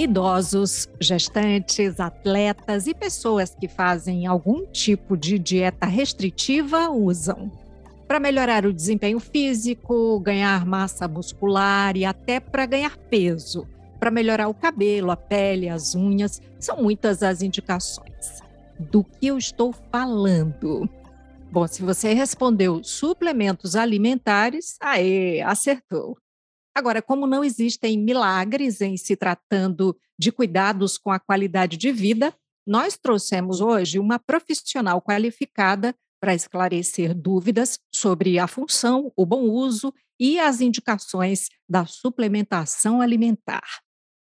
Idosos, gestantes, atletas e pessoas que fazem algum tipo de dieta restritiva usam. Para melhorar o desempenho físico, ganhar massa muscular e até para ganhar peso. Para melhorar o cabelo, a pele, as unhas, são muitas as indicações. Do que eu estou falando? Bom, se você respondeu suplementos alimentares, aí acertou. Agora, como não existem milagres em se tratando de cuidados com a qualidade de vida, nós trouxemos hoje uma profissional qualificada para esclarecer dúvidas sobre a função, o bom uso e as indicações da suplementação alimentar.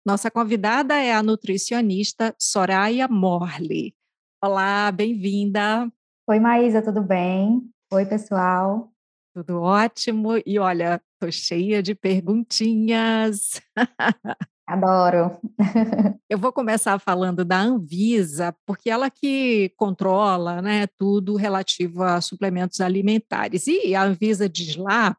Nossa convidada é a nutricionista Soraya Morley. Olá, bem-vinda. Oi, Maísa, tudo bem? Oi, pessoal. Tudo ótimo. E olha, tô cheia de perguntinhas. Adoro. Eu vou começar falando da Anvisa, porque ela que controla, né, tudo relativo a suplementos alimentares. E a Anvisa diz lá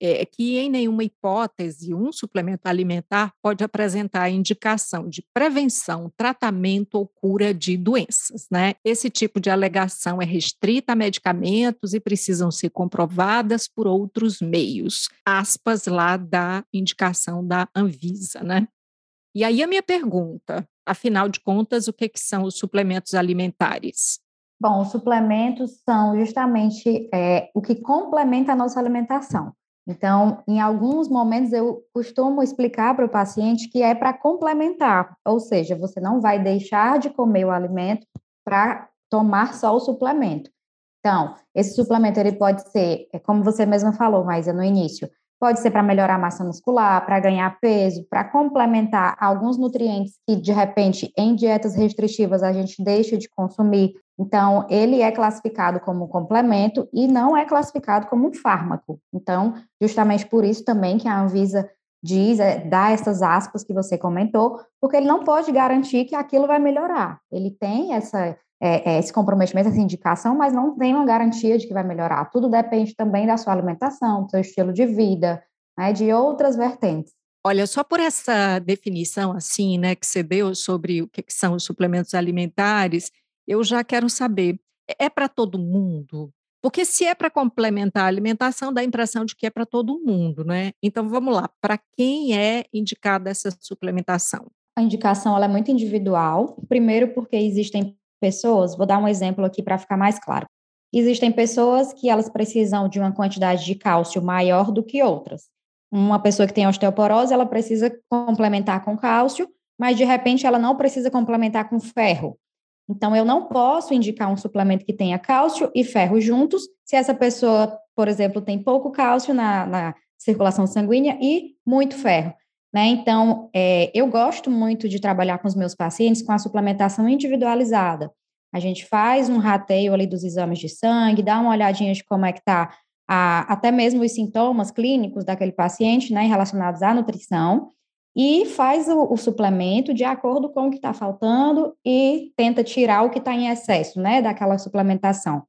é que, em nenhuma hipótese, um suplemento alimentar pode apresentar indicação de prevenção, tratamento ou cura de doenças. Né? Esse tipo de alegação é restrita a medicamentos e precisam ser comprovadas por outros meios. Aspas lá da indicação da Anvisa. Né? E aí a minha pergunta, afinal de contas, o que, que são os suplementos alimentares? Bom, os suplementos são justamente é, o que complementa a nossa alimentação. Então, em alguns momentos eu costumo explicar para o paciente que é para complementar, ou seja, você não vai deixar de comer o alimento para tomar só o suplemento. Então, esse suplemento ele pode ser, é como você mesma falou, mas no início, pode ser para melhorar a massa muscular, para ganhar peso, para complementar alguns nutrientes que de repente em dietas restritivas a gente deixa de consumir então, ele é classificado como complemento e não é classificado como um fármaco. Então, justamente por isso também que a Anvisa diz, é, dá essas aspas que você comentou, porque ele não pode garantir que aquilo vai melhorar. Ele tem essa, é, é, esse comprometimento, essa indicação, mas não tem uma garantia de que vai melhorar. Tudo depende também da sua alimentação, do seu estilo de vida, né, de outras vertentes. Olha, só por essa definição assim, né, que você deu sobre o que são os suplementos alimentares, eu já quero saber, é, é para todo mundo? Porque se é para complementar a alimentação, dá a impressão de que é para todo mundo, né? Então vamos lá, para quem é indicada essa suplementação? A indicação é muito individual. Primeiro, porque existem pessoas, vou dar um exemplo aqui para ficar mais claro. Existem pessoas que elas precisam de uma quantidade de cálcio maior do que outras. Uma pessoa que tem osteoporose, ela precisa complementar com cálcio, mas de repente ela não precisa complementar com ferro. Então, eu não posso indicar um suplemento que tenha cálcio e ferro juntos, se essa pessoa, por exemplo, tem pouco cálcio na, na circulação sanguínea e muito ferro. Né? Então, é, eu gosto muito de trabalhar com os meus pacientes com a suplementação individualizada. A gente faz um rateio ali dos exames de sangue, dá uma olhadinha de como é que está até mesmo os sintomas clínicos daquele paciente, né, relacionados à nutrição, e faz o, o suplemento de acordo com o que está faltando e tenta tirar o que está em excesso, né, daquela suplementação.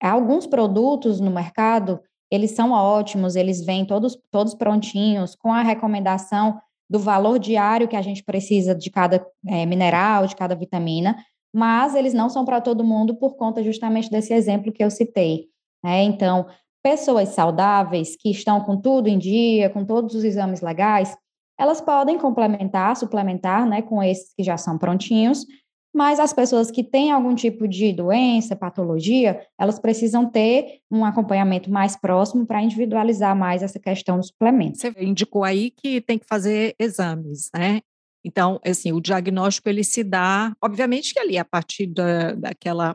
Alguns produtos no mercado, eles são ótimos, eles vêm todos, todos prontinhos, com a recomendação do valor diário que a gente precisa de cada é, mineral, de cada vitamina, mas eles não são para todo mundo por conta justamente desse exemplo que eu citei. Né? Então, pessoas saudáveis que estão com tudo em dia, com todos os exames legais, elas podem complementar, suplementar, né, com esses que já são prontinhos, mas as pessoas que têm algum tipo de doença, patologia, elas precisam ter um acompanhamento mais próximo para individualizar mais essa questão do suplemento. Você indicou aí que tem que fazer exames, né? Então, assim, o diagnóstico ele se dá, obviamente que ali a partir da, daquela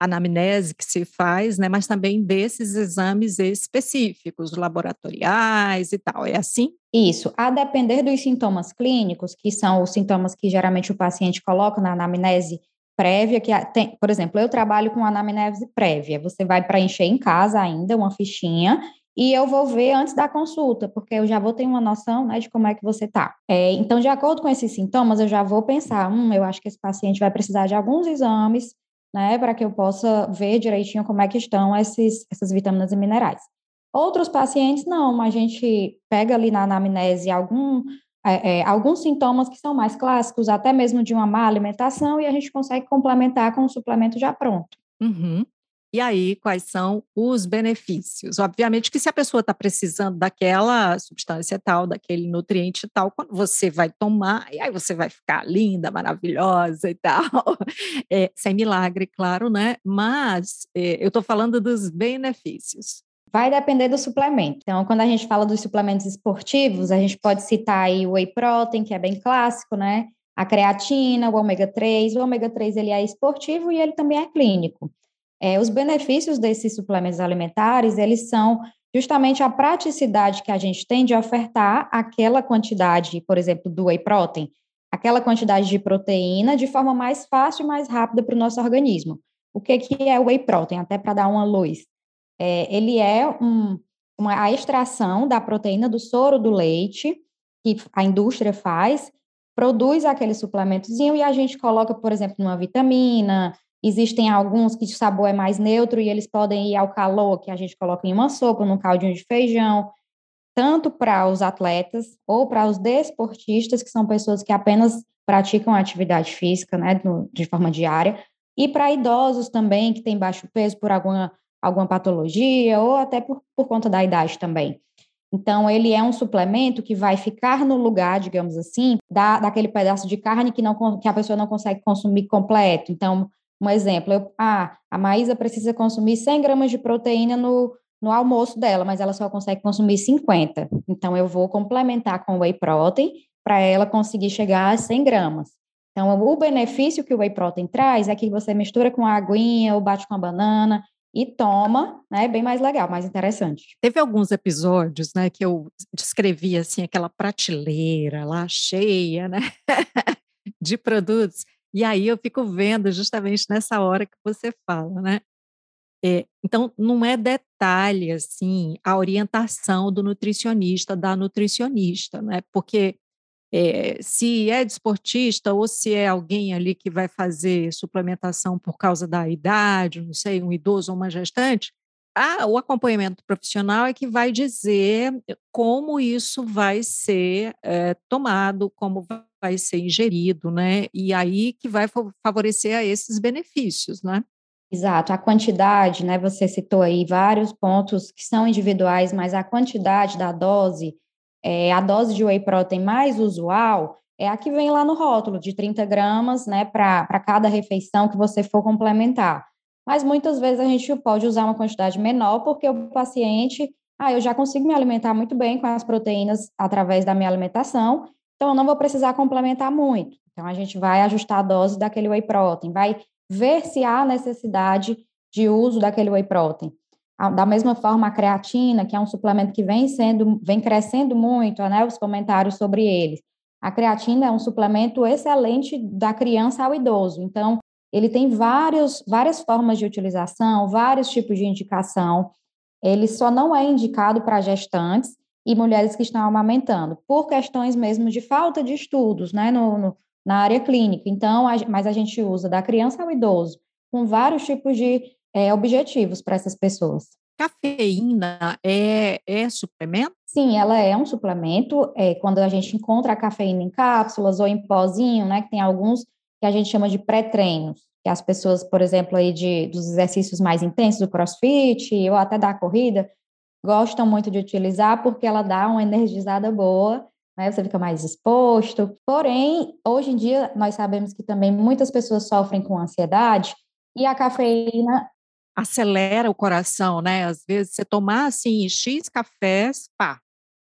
anamnese que se faz, né, mas também desses exames específicos, laboratoriais e tal. É assim? Isso. A depender dos sintomas clínicos, que são os sintomas que geralmente o paciente coloca na anamnese prévia, que tem, por exemplo, eu trabalho com anamnese prévia. Você vai preencher em casa ainda uma fichinha e eu vou ver antes da consulta, porque eu já vou ter uma noção né, de como é que você está. É, então, de acordo com esses sintomas, eu já vou pensar, hum, eu acho que esse paciente vai precisar de alguns exames né, para que eu possa ver direitinho como é que estão esses, essas vitaminas e minerais. Outros pacientes, não, a gente pega ali na anamnese algum, é, é, alguns sintomas que são mais clássicos, até mesmo de uma má alimentação, e a gente consegue complementar com um suplemento já pronto. Uhum. E aí, quais são os benefícios? Obviamente que se a pessoa está precisando daquela substância tal, daquele nutriente tal, quando você vai tomar, e aí você vai ficar linda, maravilhosa e tal. É, sem milagre, claro, né? Mas é, eu estou falando dos benefícios. Vai depender do suplemento. Então, quando a gente fala dos suplementos esportivos, a gente pode citar aí o whey protein, que é bem clássico, né? A creatina, o ômega 3. O ômega 3 ele é esportivo e ele também é clínico. É, os benefícios desses suplementos alimentares, eles são justamente a praticidade que a gente tem de ofertar aquela quantidade, por exemplo, do whey protein, aquela quantidade de proteína de forma mais fácil e mais rápida para o nosso organismo. O que, que é o whey protein? Até para dar uma luz. É, ele é um, uma, a extração da proteína do soro do leite, que a indústria faz, produz aquele suplementozinho e a gente coloca, por exemplo, numa vitamina. Existem alguns que o sabor é mais neutro e eles podem ir ao calor, que a gente coloca em uma sopa, num caldinho de feijão, tanto para os atletas ou para os desportistas, que são pessoas que apenas praticam atividade física, né, de forma diária, e para idosos também, que têm baixo peso por alguma alguma patologia ou até por, por conta da idade também. Então, ele é um suplemento que vai ficar no lugar, digamos assim, da, daquele pedaço de carne que, não, que a pessoa não consegue consumir completo. Então, um exemplo, eu, ah, a Maísa precisa consumir 100 gramas de proteína no, no almoço dela, mas ela só consegue consumir 50. Então, eu vou complementar com whey protein para ela conseguir chegar a 100 gramas. Então, o benefício que o whey protein traz é que você mistura com a aguinha ou bate com a banana, e toma, né? Bem mais legal, mais interessante. Teve alguns episódios, né, que eu descrevi assim aquela prateleira lá cheia, né, de produtos. E aí eu fico vendo justamente nessa hora que você fala, né? É, então não é detalhe assim a orientação do nutricionista da nutricionista, né? Porque é, se é desportista ou se é alguém ali que vai fazer suplementação por causa da idade, não sei, um idoso ou uma gestante, ah, o acompanhamento profissional é que vai dizer como isso vai ser é, tomado, como vai ser ingerido, né? E aí que vai favorecer a esses benefícios, né? Exato, a quantidade, né? Você citou aí vários pontos que são individuais, mas a quantidade da dose é, a dose de whey protein mais usual é a que vem lá no rótulo, de 30 gramas, né, para cada refeição que você for complementar. Mas muitas vezes a gente pode usar uma quantidade menor, porque o paciente, ah, eu já consigo me alimentar muito bem com as proteínas através da minha alimentação, então eu não vou precisar complementar muito. Então a gente vai ajustar a dose daquele whey protein, vai ver se há necessidade de uso daquele whey protein. Da mesma forma, a creatina, que é um suplemento que vem sendo, vem crescendo muito, né, os comentários sobre ele. A creatina é um suplemento excelente da criança ao idoso. Então, ele tem vários, várias formas de utilização, vários tipos de indicação. Ele só não é indicado para gestantes e mulheres que estão amamentando, por questões mesmo de falta de estudos, né, no, no na área clínica. Então, a, mas a gente usa da criança ao idoso, com vários tipos de é, objetivos para essas pessoas. Cafeína é, é suplemento? Sim, ela é um suplemento. É, quando a gente encontra a cafeína em cápsulas ou em pozinho, né, que tem alguns que a gente chama de pré-treinos, que as pessoas, por exemplo, aí de, dos exercícios mais intensos do crossfit ou até da corrida, gostam muito de utilizar porque ela dá uma energizada boa, né, você fica mais exposto. Porém, hoje em dia, nós sabemos que também muitas pessoas sofrem com ansiedade e a cafeína acelera o coração, né? Às vezes você tomar assim X cafés, pá.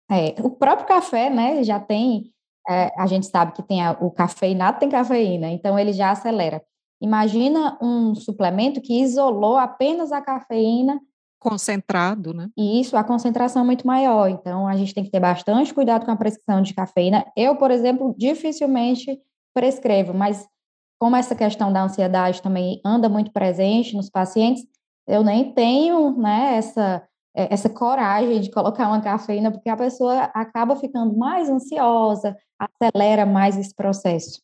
É, o próprio café, né, já tem, é, a gente sabe que tem a, o cafeinado tem cafeína, então ele já acelera. Imagina um suplemento que isolou apenas a cafeína. Concentrado, né? E isso, a concentração é muito maior. Então, a gente tem que ter bastante cuidado com a prescrição de cafeína. Eu, por exemplo, dificilmente prescrevo, mas como essa questão da ansiedade também anda muito presente nos pacientes, eu nem tenho né, essa, essa coragem de colocar uma cafeína, porque a pessoa acaba ficando mais ansiosa, acelera mais esse processo.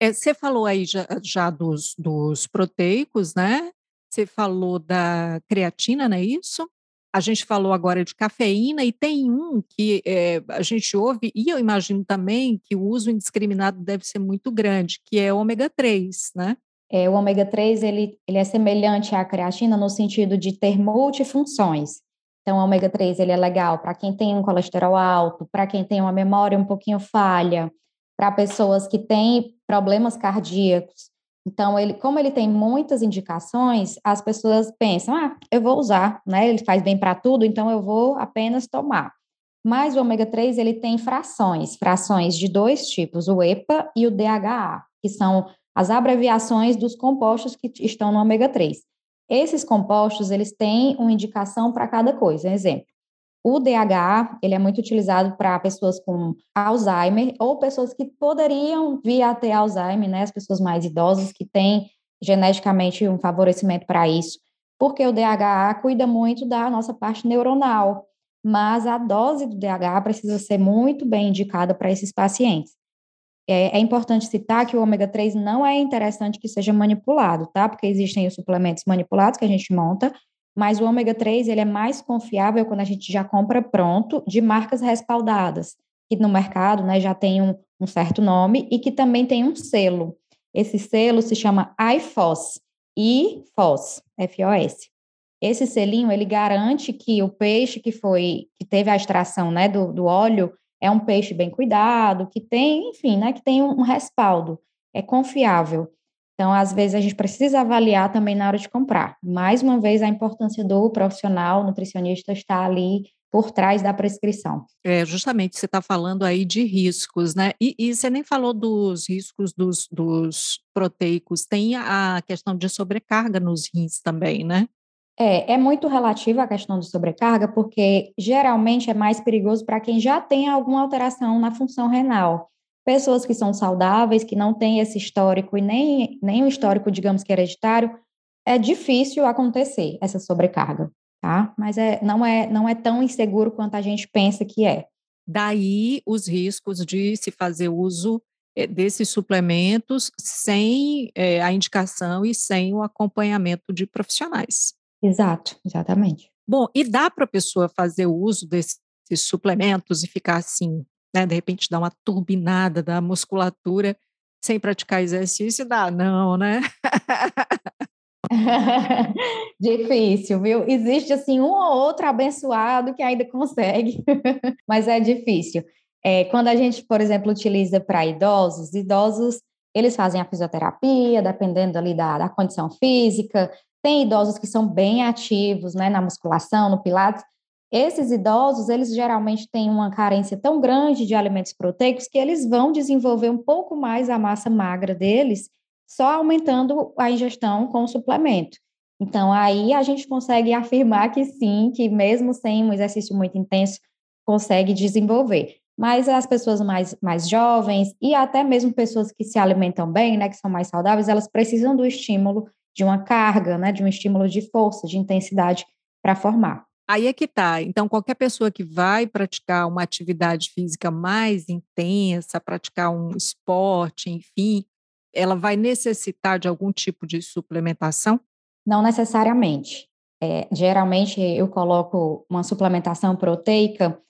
É, você falou aí já, já dos, dos proteicos, né? Você falou da creatina, não é isso? A gente falou agora de cafeína e tem um que é, a gente ouve, e eu imagino também que o uso indiscriminado deve ser muito grande, que é o ômega 3, né? É, o ômega 3 ele, ele é semelhante à creatina no sentido de ter multifunções. Então, o ômega 3 ele é legal para quem tem um colesterol alto, para quem tem uma memória um pouquinho falha, para pessoas que têm problemas cardíacos. Então, ele, como ele tem muitas indicações, as pessoas pensam, ah, eu vou usar, né? Ele faz bem para tudo, então eu vou apenas tomar. Mas o ômega 3 ele tem frações, frações de dois tipos, o EPA e o DHA, que são as abreviações dos compostos que estão no ômega 3. Esses compostos, eles têm uma indicação para cada coisa. Exemplo, o DHA, ele é muito utilizado para pessoas com Alzheimer ou pessoas que poderiam vir a ter Alzheimer, né? As pessoas mais idosas que têm geneticamente um favorecimento para isso, porque o DHA cuida muito da nossa parte neuronal, mas a dose do DHA precisa ser muito bem indicada para esses pacientes. É, é, importante citar que o ômega 3 não é interessante que seja manipulado, tá? Porque existem os suplementos manipulados que a gente monta, mas o ômega 3 ele é mais confiável quando a gente já compra pronto, de marcas respaldadas, que no mercado né, já tem um, um certo nome e que também tem um selo. Esse selo se chama IFOS, IFOS, F-O-S. Esse selinho, ele garante que o peixe que foi, que teve a extração né, do, do óleo, é um peixe bem cuidado, que tem, enfim, né, que tem um respaldo, é confiável. Então, às vezes, a gente precisa avaliar também na hora de comprar. Mais uma vez, a importância do profissional nutricionista estar ali por trás da prescrição. É, justamente, você está falando aí de riscos, né? E, e, você nem falou dos riscos dos, dos proteicos, tem a questão de sobrecarga nos rins também, né? É, é muito relativa a questão de sobrecarga, porque geralmente é mais perigoso para quem já tem alguma alteração na função renal. Pessoas que são saudáveis, que não têm esse histórico e nem, nem o histórico, digamos que hereditário, é difícil acontecer essa sobrecarga, tá? Mas é, não, é, não é tão inseguro quanto a gente pensa que é. Daí os riscos de se fazer uso eh, desses suplementos sem é, a indicação e sem o acompanhamento de profissionais. Exato, exatamente. Bom, e dá para a pessoa fazer o uso desses suplementos e ficar assim, né? De repente dar uma turbinada da musculatura sem praticar exercício? Dá, não, né? difícil, viu? Existe assim um ou outro abençoado que ainda consegue, mas é difícil. É, quando a gente, por exemplo, utiliza para idosos, idosos eles fazem a fisioterapia, dependendo ali da, da condição física, tem idosos que são bem ativos, né, na musculação, no pilates. Esses idosos, eles geralmente têm uma carência tão grande de alimentos proteicos que eles vão desenvolver um pouco mais a massa magra deles, só aumentando a ingestão com o suplemento. Então, aí a gente consegue afirmar que sim, que mesmo sem um exercício muito intenso, consegue desenvolver. Mas as pessoas mais, mais jovens e até mesmo pessoas que se alimentam bem, né, que são mais saudáveis, elas precisam do estímulo de uma carga, né, de um estímulo de força, de intensidade para formar. Aí é que tá. Então, qualquer pessoa que vai praticar uma atividade física mais intensa, praticar um esporte, enfim, ela vai necessitar de algum tipo de suplementação? Não necessariamente. É, geralmente eu coloco uma suplementação proteica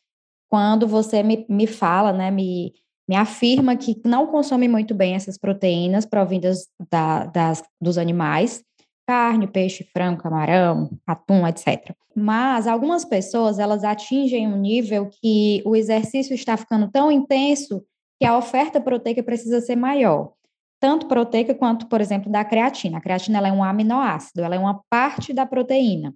quando você me, me fala, né, me, me afirma que não consome muito bem essas proteínas provindas da, das, dos animais, carne, peixe, frango, camarão, atum, etc. Mas algumas pessoas, elas atingem um nível que o exercício está ficando tão intenso que a oferta proteica precisa ser maior. Tanto proteica quanto, por exemplo, da creatina. A creatina é um aminoácido, ela é uma parte da proteína.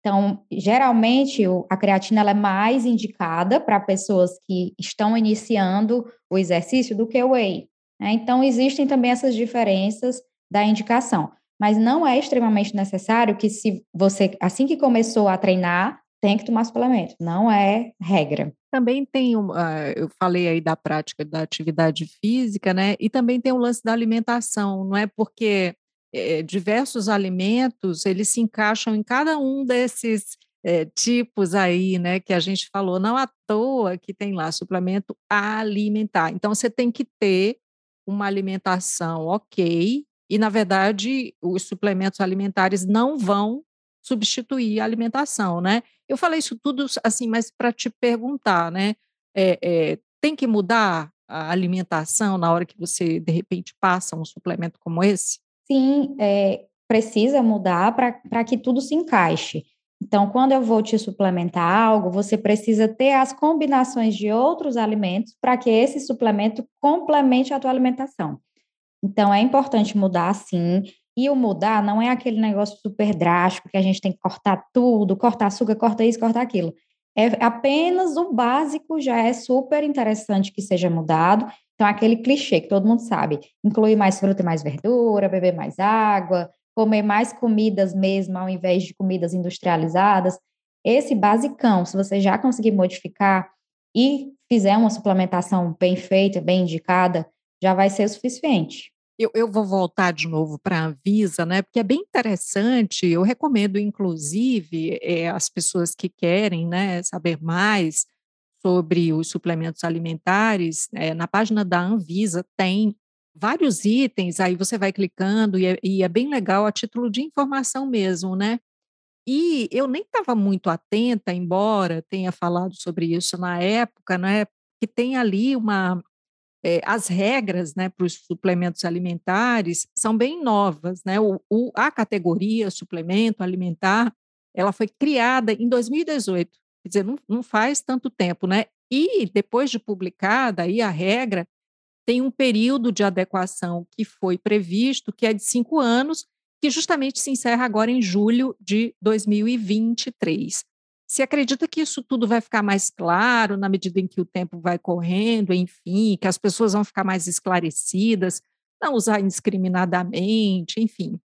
Então, geralmente, a creatina é mais indicada para pessoas que estão iniciando o exercício do que o whey. Né? Então, existem também essas diferenças da indicação. Mas não é extremamente necessário que, se você, assim que começou a treinar, tem que tomar suplemento. Não é regra. Também tem, uh, eu falei aí da prática da atividade física, né? E também tem o lance da alimentação, não é? Porque é, diversos alimentos, eles se encaixam em cada um desses é, tipos aí, né, que a gente falou, não à toa que tem lá suplemento alimentar. Então, você tem que ter uma alimentação ok, e, na verdade, os suplementos alimentares não vão substituir a alimentação, né? Eu falei isso tudo assim, mas para te perguntar, né? É, é, tem que mudar a alimentação na hora que você, de repente, passa um suplemento como esse? Sim, é, precisa mudar para que tudo se encaixe. Então, quando eu vou te suplementar algo, você precisa ter as combinações de outros alimentos para que esse suplemento complemente a tua alimentação. Então, é importante mudar sim. E o mudar não é aquele negócio super drástico que a gente tem que cortar tudo, cortar açúcar, corta isso, cortar aquilo. É apenas o básico já é super interessante que seja mudado. Então, aquele clichê que todo mundo sabe: incluir mais fruta e mais verdura, beber mais água, comer mais comidas mesmo, ao invés de comidas industrializadas. Esse basicão, se você já conseguir modificar e fizer uma suplementação bem feita, bem indicada, já vai ser o suficiente. Eu, eu vou voltar de novo para a Anvisa, né? Porque é bem interessante. Eu recomendo, inclusive, é, as pessoas que querem né, saber mais sobre os suplementos alimentares, é, na página da Anvisa tem vários itens, aí você vai clicando e é, e é bem legal a título de informação mesmo, né? E eu nem estava muito atenta, embora tenha falado sobre isso na época, né? Que tem ali uma, é, as regras né, para os suplementos alimentares são bem novas. Né? O, o, a categoria suplemento alimentar ela foi criada em 2018, quer dizer, não, não faz tanto tempo, né? E depois de publicada aí a regra, tem um período de adequação que foi previsto, que é de cinco anos, que justamente se encerra agora em julho de 2023. Se acredita que isso tudo vai ficar mais claro na medida em que o tempo vai correndo, enfim, que as pessoas vão ficar mais esclarecidas, não usar indiscriminadamente, enfim.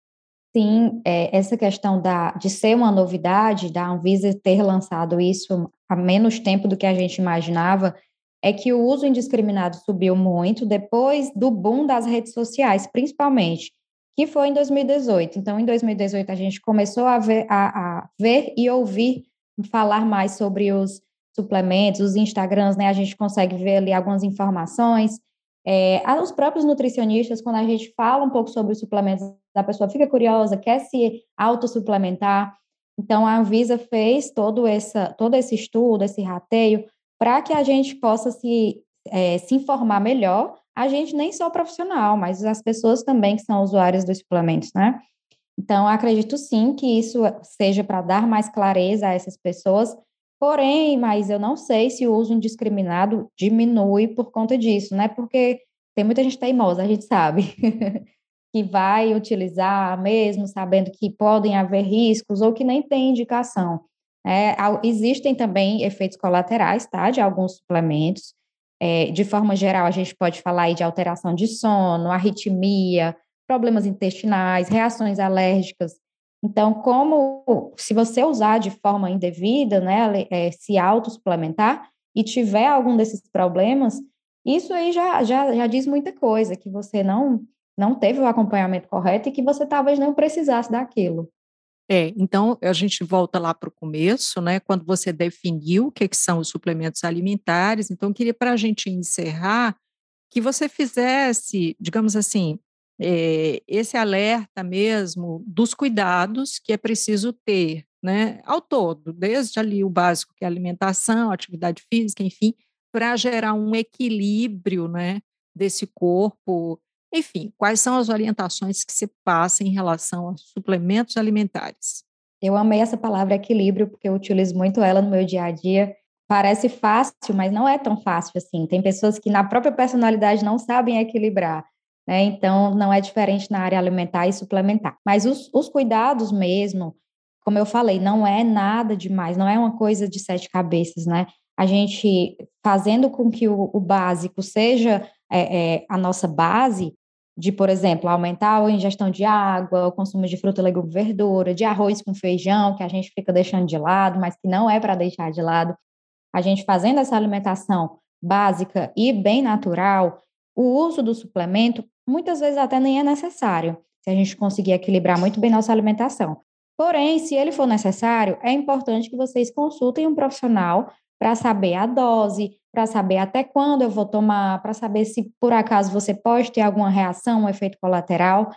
Sim, é, essa questão da, de ser uma novidade, da Anvisa ter lançado isso há menos tempo do que a gente imaginava, é que o uso indiscriminado subiu muito depois do boom das redes sociais, principalmente, que foi em 2018. Então, em 2018, a gente começou a ver, a, a ver e ouvir falar mais sobre os suplementos, os Instagrams, né? A gente consegue ver ali algumas informações. É, os próprios nutricionistas, quando a gente fala um pouco sobre os suplementos, a pessoa fica curiosa, quer se autossuplementar. Então, a Anvisa fez todo, essa, todo esse estudo, esse rateio, para que a gente possa se, é, se informar melhor. A gente nem só profissional, mas as pessoas também que são usuárias dos suplementos, né? Então, acredito sim que isso seja para dar mais clareza a essas pessoas, porém, mas eu não sei se o uso indiscriminado diminui por conta disso, né? Porque tem muita gente teimosa, a gente sabe, que vai utilizar mesmo sabendo que podem haver riscos ou que nem tem indicação. É, existem também efeitos colaterais, tá, de alguns suplementos. É, de forma geral, a gente pode falar aí de alteração de sono, arritmia, problemas intestinais, reações alérgicas. Então, como se você usar de forma indevida, né, é, se autossuplementar e tiver algum desses problemas, isso aí já, já, já diz muita coisa, que você não, não teve o acompanhamento correto e que você talvez não precisasse daquilo. É, então a gente volta lá para o começo, né? Quando você definiu o que, que são os suplementos alimentares, então queria para a gente encerrar que você fizesse, digamos assim, é, esse alerta mesmo dos cuidados que é preciso ter, né, ao todo, desde ali o básico que é alimentação, atividade física, enfim, para gerar um equilíbrio, né, desse corpo, enfim, quais são as orientações que se passam em relação a suplementos alimentares? Eu amei essa palavra equilíbrio, porque eu utilizo muito ela no meu dia a dia. Parece fácil, mas não é tão fácil assim. Tem pessoas que na própria personalidade não sabem equilibrar. Né? Então, não é diferente na área alimentar e suplementar. Mas os, os cuidados mesmo, como eu falei, não é nada demais, não é uma coisa de sete cabeças, né? A gente fazendo com que o, o básico seja é, é, a nossa base, de, por exemplo, aumentar a ingestão de água, o consumo de fruta, legume, verdura, de arroz com feijão, que a gente fica deixando de lado, mas que não é para deixar de lado. A gente fazendo essa alimentação básica e bem natural, o uso do suplemento muitas vezes até nem é necessário, se a gente conseguir equilibrar muito bem nossa alimentação. Porém, se ele for necessário, é importante que vocês consultem um profissional para saber a dose, para saber até quando eu vou tomar, para saber se por acaso você pode ter alguma reação, um efeito colateral.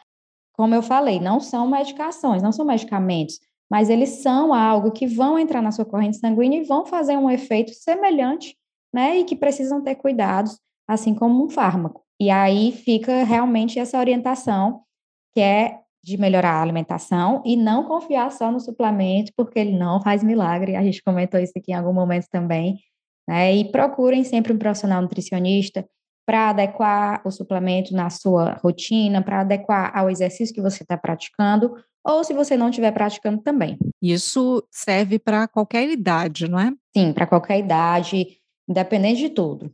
Como eu falei, não são medicações, não são medicamentos, mas eles são algo que vão entrar na sua corrente sanguínea e vão fazer um efeito semelhante, né? E que precisam ter cuidados, assim como um fármaco. E aí fica realmente essa orientação, que é de melhorar a alimentação e não confiar só no suplemento, porque ele não faz milagre. A gente comentou isso aqui em algum momento também. Né? E procurem sempre um profissional nutricionista para adequar o suplemento na sua rotina, para adequar ao exercício que você está praticando, ou se você não estiver praticando também. Isso serve para qualquer idade, não é? Sim, para qualquer idade, independente de tudo.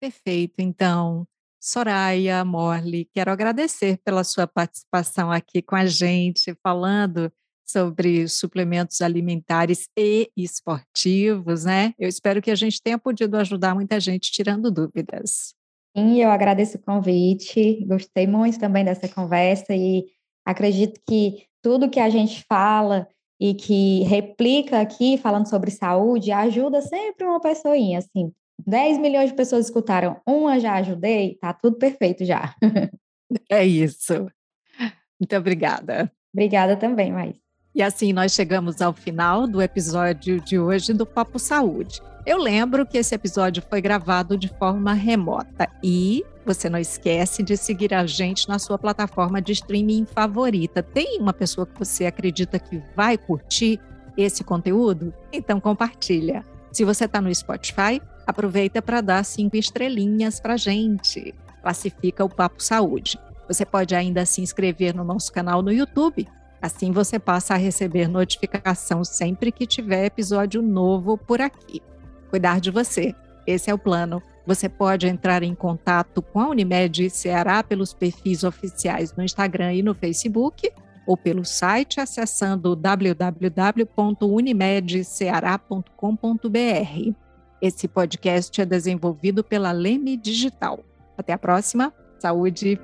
Perfeito. Então, Soraya Morley, quero agradecer pela sua participação aqui com a gente, falando sobre suplementos alimentares e esportivos, né? Eu espero que a gente tenha podido ajudar muita gente tirando dúvidas. Sim, eu agradeço o convite, gostei muito também dessa conversa e Acredito que tudo que a gente fala e que replica aqui, falando sobre saúde, ajuda sempre uma pessoinha, assim. 10 milhões de pessoas escutaram, uma já ajudei, tá tudo perfeito já. É isso. Muito obrigada. Obrigada também, mais. E assim nós chegamos ao final do episódio de hoje do Papo Saúde. Eu lembro que esse episódio foi gravado de forma remota e você não esquece de seguir a gente na sua plataforma de streaming favorita. Tem uma pessoa que você acredita que vai curtir esse conteúdo? Então compartilha. Se você está no Spotify, aproveita para dar cinco estrelinhas para gente. Classifica o Papo Saúde. Você pode ainda se inscrever no nosso canal no YouTube. Assim você passa a receber notificação sempre que tiver episódio novo por aqui cuidar de você. Esse é o plano. Você pode entrar em contato com a Unimed Ceará pelos perfis oficiais no Instagram e no Facebook ou pelo site acessando www.unimedceará.com.br. Esse podcast é desenvolvido pela Leme Digital. Até a próxima. Saúde!